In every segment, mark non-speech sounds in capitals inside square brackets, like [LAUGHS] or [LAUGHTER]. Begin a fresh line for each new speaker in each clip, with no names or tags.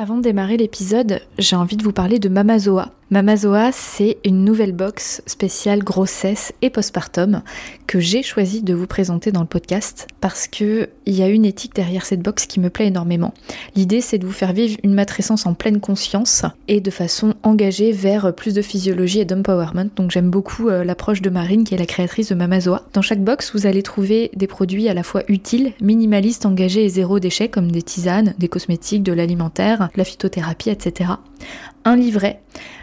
Avant de démarrer l'épisode, j'ai envie de vous parler de Mamazoa. Mamazoa, c'est une nouvelle box spéciale grossesse et postpartum que j'ai choisi de vous présenter dans le podcast parce que il y a une éthique derrière cette box qui me plaît énormément. L'idée, c'est de vous faire vivre une matrescence en pleine conscience et de façon engagée vers plus de physiologie et d'empowerment. Donc j'aime beaucoup euh, l'approche de Marine qui est la créatrice de Mamazoa. Dans chaque box, vous allez trouver des produits à la fois utiles, minimalistes, engagés et zéro déchet comme des tisanes, des cosmétiques, de l'alimentaire, la phytothérapie, etc. Un livret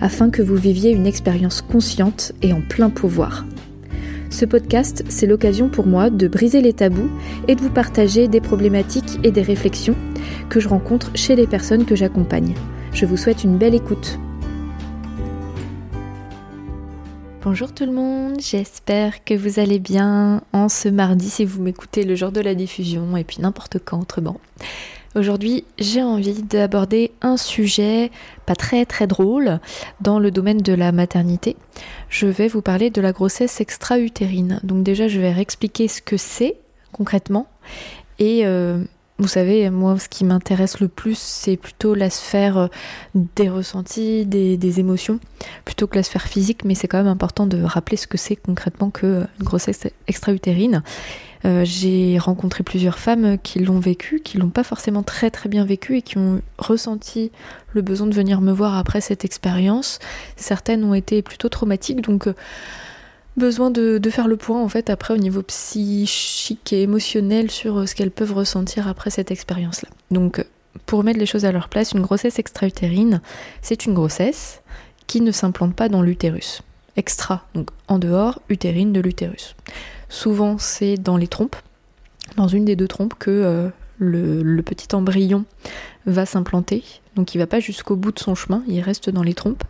afin que vous viviez une expérience consciente et en plein pouvoir. Ce podcast, c'est l'occasion pour moi de briser les tabous et de vous partager des problématiques et des réflexions que je rencontre chez les personnes que j'accompagne. Je vous souhaite une belle écoute. Bonjour tout le monde, j'espère que vous allez bien en ce mardi si vous m'écoutez le jour de la diffusion et puis n'importe quand autrement. Aujourd'hui, j'ai envie d'aborder un sujet pas très très drôle dans le domaine de la maternité. Je vais vous parler de la grossesse extra-utérine. Donc déjà, je vais réexpliquer ce que c'est concrètement. Et euh, vous savez, moi, ce qui m'intéresse le plus, c'est plutôt la sphère euh, des ressentis, des, des, émotions, plutôt que la sphère physique. Mais c'est quand même important de rappeler ce que c'est concrètement qu'une grossesse extra-utérine. Euh, j'ai rencontré plusieurs femmes qui l'ont vécu, qui l'ont pas forcément très très bien vécu et qui ont ressenti le besoin de venir me voir après cette expérience. Certaines ont été plutôt traumatiques, donc euh, besoin de, faire le point en fait après au niveau psychique et émotionnel sur euh, ce qu'elles peuvent ressentir après cette expérience-là. Donc pour mettre les choses à leur place, une grossesse extra-utérine, c'est une grossesse qui ne s'implante pas dans l'utérus. Extra, donc en dehors, utérine de l'utérus. Souvent, c'est dans les trompes, dans une des deux trompes, que euh, le, petit embryon va s'implanter. Donc, il va pas jusqu'au bout de son chemin, il reste dans les trompes.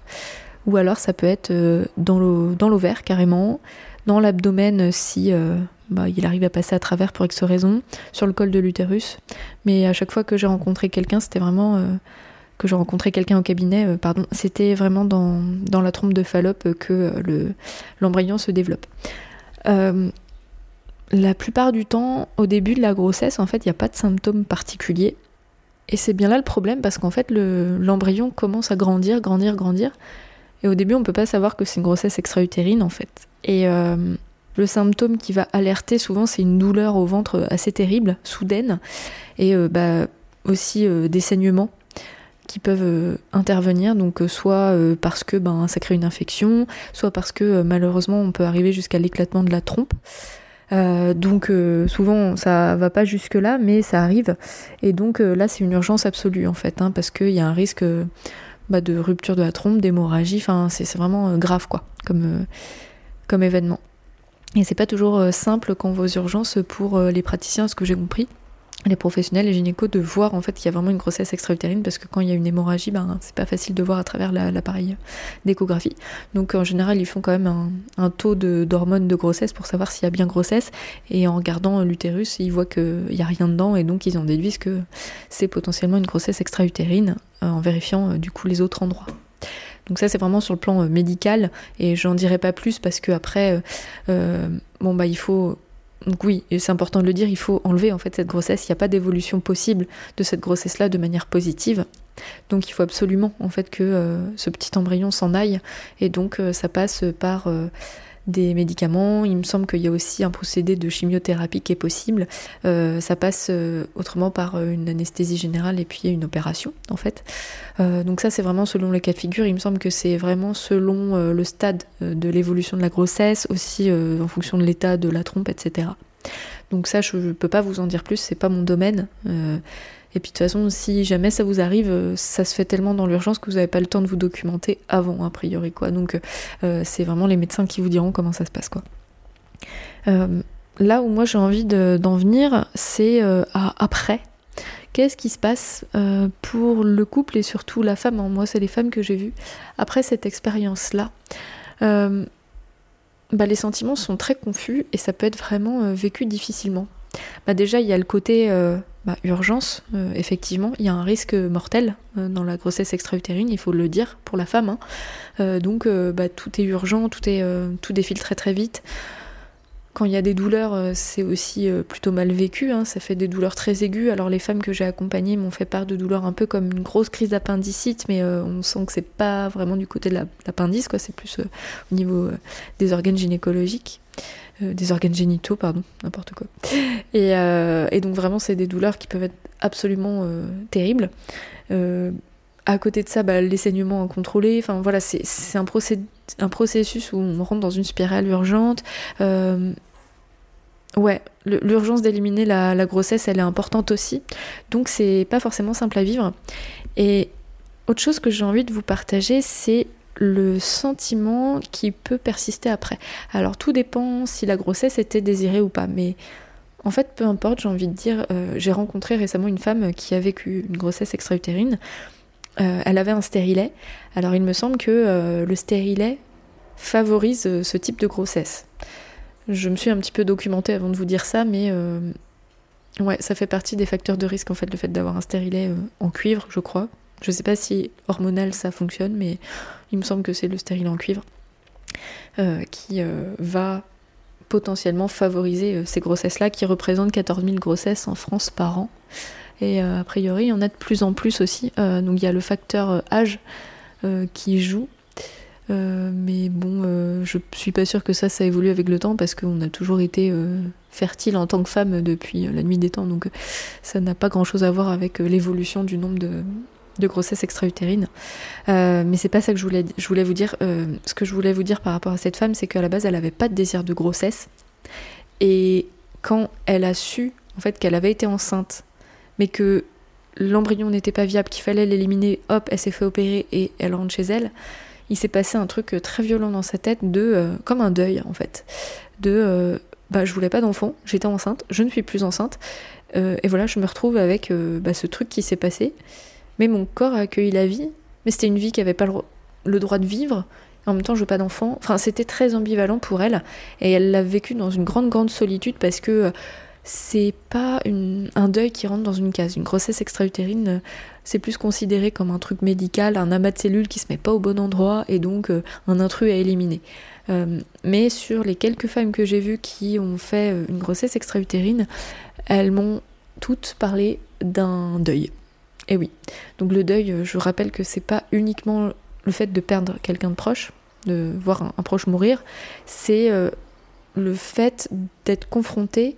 Ou alors, ça peut être euh, dans l'ovaire carrément, dans l'abdomen si euh, bah, il arrive à passer à travers pour X raison, sur le col de l'utérus. Mais à chaque fois que j'ai rencontré quelqu'un, c'était vraiment que j'ai rencontré quelqu'un au cabinet, pardon, c'était vraiment dans, dans, la trompe de Fallope que l'embryon se développe la plupart du temps, au début de la grossesse, en fait, il n'y a pas de symptômes particuliers. Et c'est bien là le problème parce qu'en fait, l'embryon commence à grandir, grandir, grandir. Et au début, on ne peut pas savoir que c'est une grossesse extra-utérine, en fait. Et euh, le symptôme qui va alerter souvent, c'est une douleur au ventre assez terrible, soudaine. Et euh, bah, aussi euh, des saignements qui peuvent intervenir, donc soit parce que ben, ça crée une infection, soit parce que malheureusement on peut arriver jusqu'à l'éclatement de la trompe. Euh, donc euh, souvent ça va pas jusque là, mais ça arrive. Et donc euh, là c'est une urgence absolue en fait, hein, parce qu'il y a un risque bah, de rupture de la trompe, d'hémorragie. Enfin c'est vraiment grave quoi, comme comme événement. Et c'est pas toujours simple quand vos urgences pour les praticiens, ce que j'ai compris les professionnels, les gynécos, de voir en fait qu'il y a vraiment une grossesse extra-utérine parce que quand il y a une hémorragie, ben, c'est pas facile de voir à travers l'appareil d'échographie. Donc en général, ils font quand même un, taux d'hormones de, grossesse pour savoir s'il y a bien grossesse et en regardant l'utérus, ils voient qu'il n'y a rien dedans et donc ils en déduisent que c'est potentiellement une grossesse extra-utérine euh, en vérifiant euh, du coup les autres endroits. Donc ça c'est vraiment sur le plan euh, médical et j'en dirai pas plus parce que après bon bah il faut donc oui, c'est important de le dire, il faut enlever en fait cette grossesse. Il n'y a pas d'évolution possible de cette grossesse-là de manière positive. Donc il faut absolument en fait que euh, ce petit embryon s'en aille. Et donc euh, ça passe par euh, des médicaments. Il me semble qu'il y a aussi un procédé de chimiothérapie qui est possible. Euh, ça passe euh, autrement par une anesthésie générale et puis une opération en fait. donc ça c'est vraiment selon les cas de figure. Il me semble que c'est vraiment selon le stade de l'évolution de la grossesse, aussi en fonction de l'état de la trompe, etc. Donc ça je ne peux pas vous en dire plus, c'est pas mon domaine. Et puis de toute façon, si jamais ça vous arrive, euh, ça se fait tellement dans l'urgence que vous n'avez pas le temps de vous documenter avant, a priori, quoi. Donc euh, c'est vraiment les médecins qui vous diront comment ça se passe, quoi. Euh, là où moi j'ai envie d'en venir, c'est après. Qu'est-ce qui se passe pour le couple et surtout la femme Moi, c'est les femmes que j'ai vues après cette expérience-là. Bah, les sentiments sont très confus et ça peut être vraiment vécu difficilement. Bah, déjà, il y a le côté bah, urgence, euh, effectivement, il y a un risque mortel euh, dans la grossesse extra-utérine, il faut le dire pour la femme. Hein. Euh, donc bah, tout est urgent, tout, est, tout défile très très vite. Quand il y a des douleurs, c'est aussi plutôt mal vécu, hein. ça fait des douleurs très aiguës. Alors les femmes que j'ai accompagnées m'ont fait part de douleurs un peu comme une grosse crise d'appendicite, mais on sent que c'est pas vraiment du côté de l'appendice, quoi. c'est plus au niveau des organes gynécologiques. Euh, des organes génitaux, pardon, n'importe quoi. Euh, et, donc vraiment, c'est des douleurs qui peuvent être absolument euh, terribles. à côté de ça, bah, les saignements incontrôlés, enfin voilà, c'est un, un, processus où on rentre dans une spirale urgente. ouais, l'urgence d'éliminer la, la, grossesse, elle est importante aussi. Donc c'est pas forcément simple à vivre. Et autre chose que j'ai envie de vous partager, c'est le sentiment qui peut persister après. Alors tout dépend si la grossesse était désirée ou pas, mais en fait peu importe, j'ai envie de dire, euh, j'ai rencontré récemment une femme qui a vécu une grossesse extra-utérine. Euh, elle avait un stérilet. Alors il me semble que euh, le stérilet favorise ce type de grossesse. Je me suis un petit peu documentée avant de vous dire ça, mais ouais, ça fait partie des facteurs de risque en fait, le fait d'avoir un stérilet en cuivre, je crois. Je sais pas si hormonal ça fonctionne, mais il me semble que c'est le stérile en cuivre euh, qui euh, va potentiellement favoriser euh, ces grossesses-là, qui représentent 14 000 grossesses en France par an. Et a priori, il y en a de plus en plus aussi. donc il y a le facteur âge qui joue. mais bon, je suis pas sûre que ça, ça évolue avec le temps parce qu'on a toujours été fertile en tant que femme depuis la nuit des temps. Donc ça n'a pas grand chose à voir avec l'évolution du nombre de, de grossesse extra-utérine. Euh, mais c'est pas ça que je voulais, je voulais vous dire. Euh, ce que je voulais vous dire par rapport à cette femme, c'est qu'à la base, elle avait pas de désir de grossesse. Et quand elle a su, en fait, qu'elle avait été enceinte, mais que l'embryon n'était pas viable, qu'il fallait l'éliminer, hop, elle s'est fait opérer et elle rentre chez elle. Il s'est passé un truc très violent dans sa tête, de euh, comme un deuil en fait, de bah je voulais pas d'enfant, j'étais enceinte, je ne suis plus enceinte, et voilà, je me retrouve avec bah, ce truc qui s'est passé mais mon corps a accueilli la vie, mais c'était une vie qui n'avait pas le, droit de vivre. En même temps, je veux pas d'enfant. Enfin, c'était très ambivalent pour elle, et elle l'a vécu dans une grande, grande solitude parce que euh, c'est pas un deuil qui rentre dans une case. Une grossesse extra-utérine, euh, c'est plus considéré comme un truc médical, un amas de cellules qui se met pas au bon endroit et donc euh, un intrus à éliminer. mais sur les quelques femmes que j'ai vues qui ont fait une grossesse extra-utérine, elles m'ont toutes parlé d'un deuil. Et oui. Donc le deuil, je rappelle que c'est pas uniquement le fait de perdre quelqu'un de proche, de voir un, proche mourir, c'est euh, le fait d'être confronté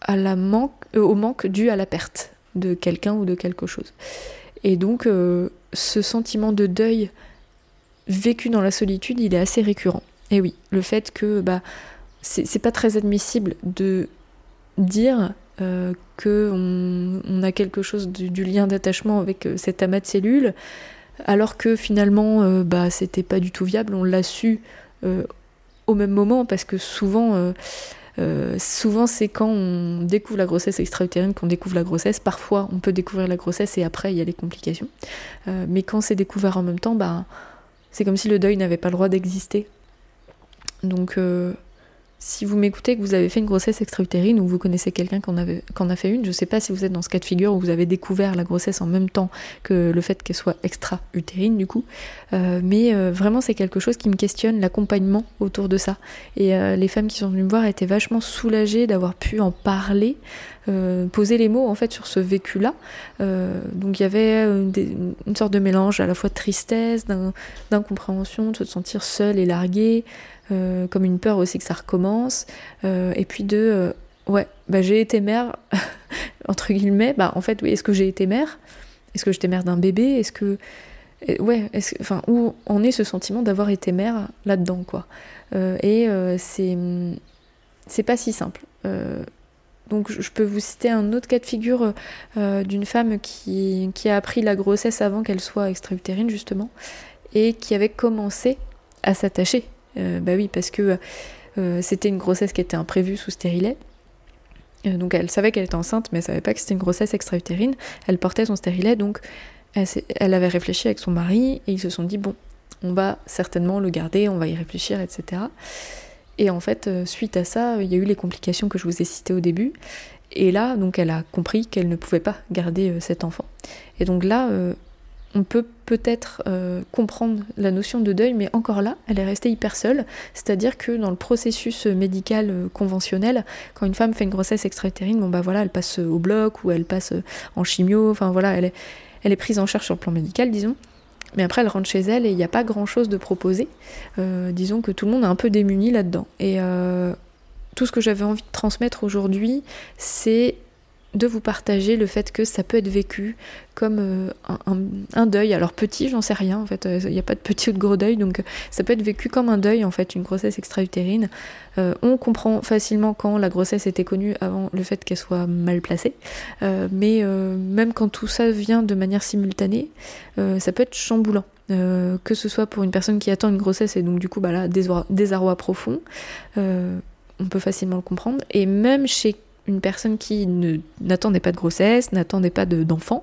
à la manque, euh, au manque dû à la perte de quelqu'un ou de quelque chose. Et donc euh, ce sentiment de deuil vécu dans la solitude, il est assez récurrent. Et oui, le fait que bah c'est pas très admissible de dire euh, qu'on on a quelque chose du, lien d'attachement avec cet amas de cellules, alors que finalement, bah, c'était pas du tout viable. On l'a su au même moment parce que souvent. Souvent, c'est quand on découvre la grossesse extra-utérine qu'on découvre la grossesse. Parfois, on peut découvrir la grossesse et après, il y a les complications. mais quand c'est découvert en même temps, bah, c'est comme si le deuil n'avait pas le droit d'exister. Donc, si vous m'écoutez que vous avez fait une grossesse extra-utérine ou vous connaissez quelqu'un qui en, a fait une, je ne sais pas si vous êtes dans ce cas de figure où vous avez découvert la grossesse en même temps que le fait qu'elle soit extra-utérine du coup, euh, mais euh, vraiment c'est quelque chose qui me questionne, l'accompagnement autour de ça. Et euh, les femmes qui sont venues me voir étaient vachement soulagées d'avoir pu en parler, poser les mots en fait sur ce vécu-là. donc il y avait une sorte de mélange à la fois de tristesse, d'incompréhension, de se sentir seule et larguée. Comme une peur aussi que ça recommence, et puis de ouais, bah, j'ai été mère, [LAUGHS] entre guillemets, bah en fait, oui, est-ce que j'ai été mère? Est-ce que j'étais mère d'un bébé? Est-ce que. Ouais, enfin, où en est ce sentiment d'avoir été mère là-dedans, quoi? Euh, et euh, c'est. Pas si simple. Euh, donc je peux vous citer un autre cas de figure d'une femme qui, qui, a appris la grossesse avant qu'elle soit extra-utérine justement et qui avait commencé à s'attacher. Bah oui, parce que c'était une grossesse qui était imprévue sous stérilet. Euh, donc elle savait qu'elle était enceinte, mais elle savait pas que c'était une grossesse extra-utérine. Elle portait son stérilet, donc elle, avait réfléchi avec son mari et ils se sont dit bon, on va certainement le garder, on va y réfléchir, etc. Et en fait, euh, suite à ça, il y a eu les complications que je vous ai citées au début. Et là, donc, elle a compris qu'elle ne pouvait pas garder euh, cet enfant. Et donc là, on peut peut-être euh, comprendre la notion de deuil, mais encore là, elle est restée hyper seule. C'est-à-dire que dans le processus médical euh, conventionnel, quand une femme fait une grossesse extra-utérine, bon bah voilà, elle passe au bloc ou elle passe euh, en chimio, enfin voilà, elle est, elle est prise en charge sur le plan médical, disons. Mais après, elle rentre chez elle et il n'y a pas grand-chose de proposé. disons que tout le monde est un peu démuni là-dedans. Et tout ce que j'avais envie de transmettre aujourd'hui, c'est de vous partager le fait que ça peut être vécu comme euh, un, deuil. Alors petit, j'en sais rien en fait, il euh, n'y a pas de petit ou de gros deuil, donc euh, ça peut être vécu comme un deuil en fait, une grossesse extra-utérine. on comprend facilement quand la grossesse était connue avant le fait qu'elle soit mal placée, mais même quand tout ça vient de manière simultanée, ça peut être chamboulant. que ce soit pour une personne qui attend une grossesse et donc du coup bah là désarroi profond, on peut facilement le comprendre, et même chez une personne qui n'attendait pas de grossesse, n'attendait pas d'enfant,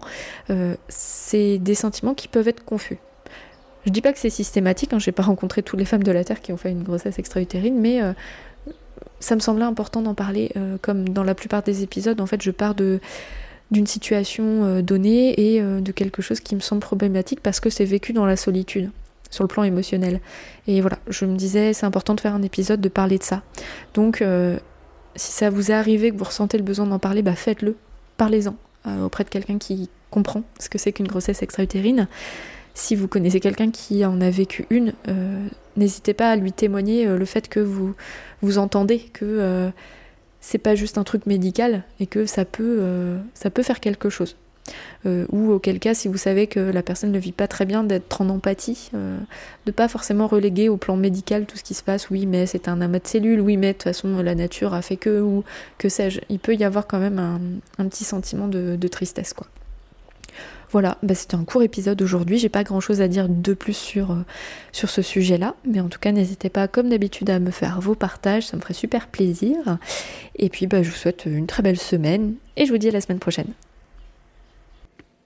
euh, c'est des sentiments qui peuvent être confus. Je dis pas que c'est systématique, hein, j'ai pas rencontré toutes les femmes de la Terre qui ont fait une grossesse extra-utérine, mais euh, ça me semblait important d'en parler, euh, comme dans la plupart des épisodes, en fait je pars d'une situation donnée et de quelque chose qui me semble problématique parce que c'est vécu dans la solitude sur le plan émotionnel. Et voilà, je me disais, c'est important de faire un épisode, de parler de ça. Donc, si ça vous est arrivé, que vous ressentez le besoin d'en parler, bah faites-le. Parlez-en euh, auprès de quelqu'un qui comprend ce que c'est qu'une grossesse extra-utérine. Si vous connaissez quelqu'un qui en a vécu une, euh, n'hésitez pas à lui témoigner euh, le fait que vous, vous entendez que c'est pas juste un truc médical et que ça peut, ça peut faire quelque chose. Euh, ou auquel cas, si vous savez que la personne ne vit pas très bien, d'être en empathie, euh, de pas forcément reléguer au plan médical tout ce qui se passe. Oui, mais c'est un amas de cellules. Oui, mais de toute façon la nature a fait que ou que sais-je. Il peut y avoir quand même un, petit sentiment de, tristesse, quoi. Voilà, bah c'était un court épisode aujourd'hui. J'ai pas grand chose à dire de plus sur, euh, sur ce sujet-là, mais en tout cas, n'hésitez pas, comme d'habitude, à me faire vos partages, ça me ferait super plaisir. Et puis, bah, je vous souhaite une très belle semaine et je vous dis à la semaine prochaine.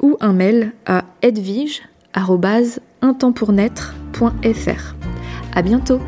ou un mail à edvige.untempournaître.fr. À bientôt!